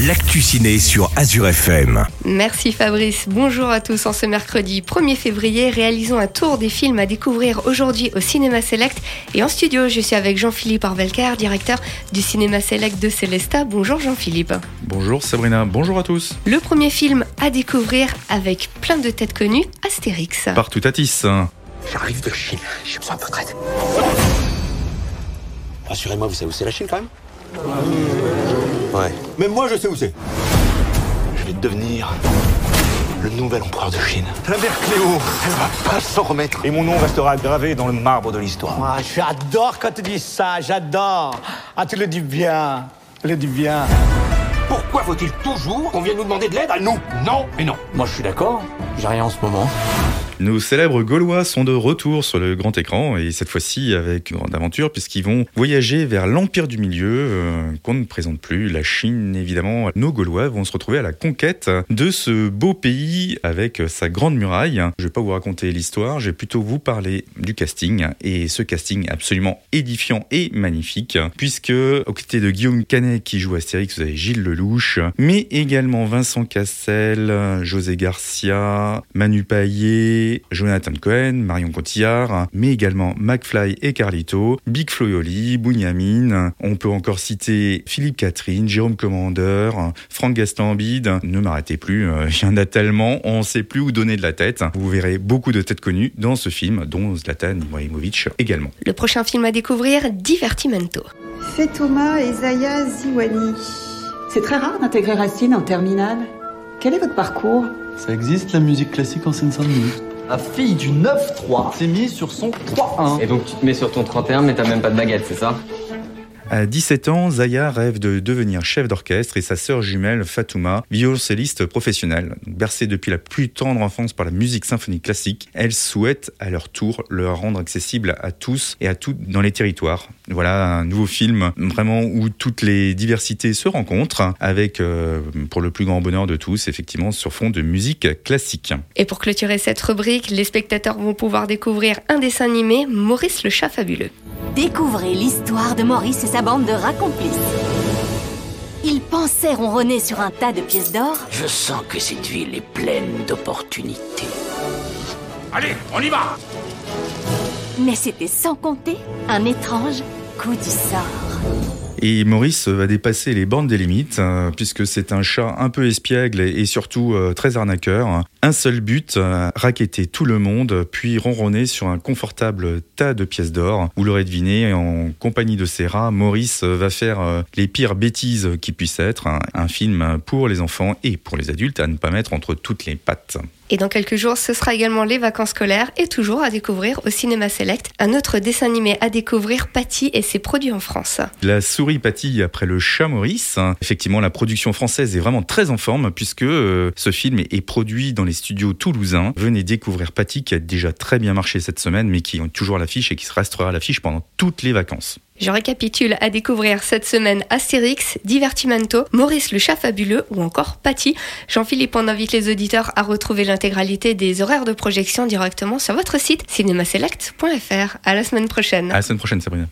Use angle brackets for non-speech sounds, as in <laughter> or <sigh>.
l'actu ciné sur Azure FM. Merci Fabrice. Bonjour à tous. En ce mercredi 1er février, réalisons un tour des films à découvrir aujourd'hui au Cinéma Select. Et en studio, je suis avec Jean-Philippe Arvelcar, directeur du Cinéma Select de Célesta. Bonjour Jean-Philippe. Bonjour Sabrina, bonjour à tous. Le premier film à découvrir avec plein de têtes connues, Astérix. Partout Tatis. J'arrive de Chine, j'ai besoin de votre aide. Rassurez-moi, vous savez où c'est la Chine quand même? Ouais. Même moi, je sais où c'est. Je vais devenir le nouvel empereur de Chine. La mère Cléo, elle va pas s'en remettre. Et mon nom restera gravé dans le marbre de l'histoire. Ah, j'adore quand tu dis ça, j'adore. Ah, tu le dis bien, tu le dis bien. Pourquoi faut-il toujours qu'on vienne nous demander de l'aide à nous? Non et non. Moi, je suis d'accord. J'ai rien en ce moment. Nos célèbres Gaulois sont de retour sur le grand écran et cette fois-ci avec une grande aventure puisqu'ils vont voyager vers l'Empire du Milieu euh, qu'on ne présente plus, la Chine évidemment. Nos Gaulois vont se retrouver à la conquête de ce beau pays avec sa grande muraille. Je vais pas vous raconter l'histoire, je vais plutôt vous parler du casting et ce casting absolument édifiant et magnifique puisque aux côtés de Guillaume Canet qui joue Astérix, vous avez Gilles Lelouch, mais également Vincent Cassel, José Garcia, Manu Paillet, Jonathan Cohen, Marion Cotillard, mais également McFly et Carlito, Big Flo et Oli, Bunyamin. On peut encore citer Philippe Catherine, Jérôme Commander, Franck Gastambide. Ne m'arrêtez plus, euh, <laughs> il y en a tellement, on ne sait plus où donner de la tête. Vous verrez beaucoup de têtes connues dans ce film, dont Zlatan Ibrahimovic également. Le prochain film à découvrir, Divertimento. Thomas et Zaya Ziwani. C'est très rare d'intégrer Racine en terminale. Quel est votre parcours Ça existe la musique classique en Seine-Saint-Denis. La fille du 9-3 s'est mise sur son 3-1. Et donc tu te mets sur ton 31 mais t'as même pas de baguette, c'est ça? À 17 ans, Zaya rêve de devenir chef d'orchestre et sa sœur jumelle Fatouma, violoncelliste professionnelle. Bercée depuis la plus tendre enfance par la musique symphonique classique, elle souhaite à leur tour le rendre accessible à tous et à toutes dans les territoires. Voilà un nouveau film vraiment où toutes les diversités se rencontrent avec, euh, pour le plus grand bonheur de tous, effectivement sur fond de musique classique. Et pour clôturer cette rubrique, les spectateurs vont pouvoir découvrir un dessin animé, Maurice le chat fabuleux. Découvrez l'histoire de Maurice et sa bande de rats complices. Ils pensaient ronronner sur un tas de pièces d'or. Je sens que cette ville est pleine d'opportunités. Allez, on y va Mais c'était sans compter un étrange coup du sort. Et Maurice va dépasser les bornes des limites, euh, puisque c'est un chat un peu espiègle et, surtout euh, très arnaqueur. Un seul but, euh, raqueter tout le monde, puis ronronner sur un confortable tas de pièces d'or. Vous l'aurez deviné, en compagnie de ses rats, Maurice va faire les pires bêtises qui puissent être. Un, film pour les enfants et pour les adultes à ne pas mettre entre toutes les pattes. Et dans quelques jours, ce sera également les vacances scolaires et toujours à découvrir au Cinéma Select un autre dessin animé à découvrir, Patty et ses produits en France. La souris Patty après le chat Maurice. Effectivement, la production française est vraiment très en forme puisque euh, ce film est produit dans les studios toulousains. Venez découvrir Patty qui a déjà très bien marché cette semaine mais qui est toujours l'affiche et qui restera à l'affiche pendant toutes les vacances. Je récapitule à découvrir cette semaine Astérix, Divertimento, Maurice le chat fabuleux ou encore Patty. Jean-Philippe en invite les auditeurs à retrouver l'intégralité des horaires de projection directement sur votre site cinémaselect.fr. À la semaine prochaine. À la semaine prochaine, Sabrina.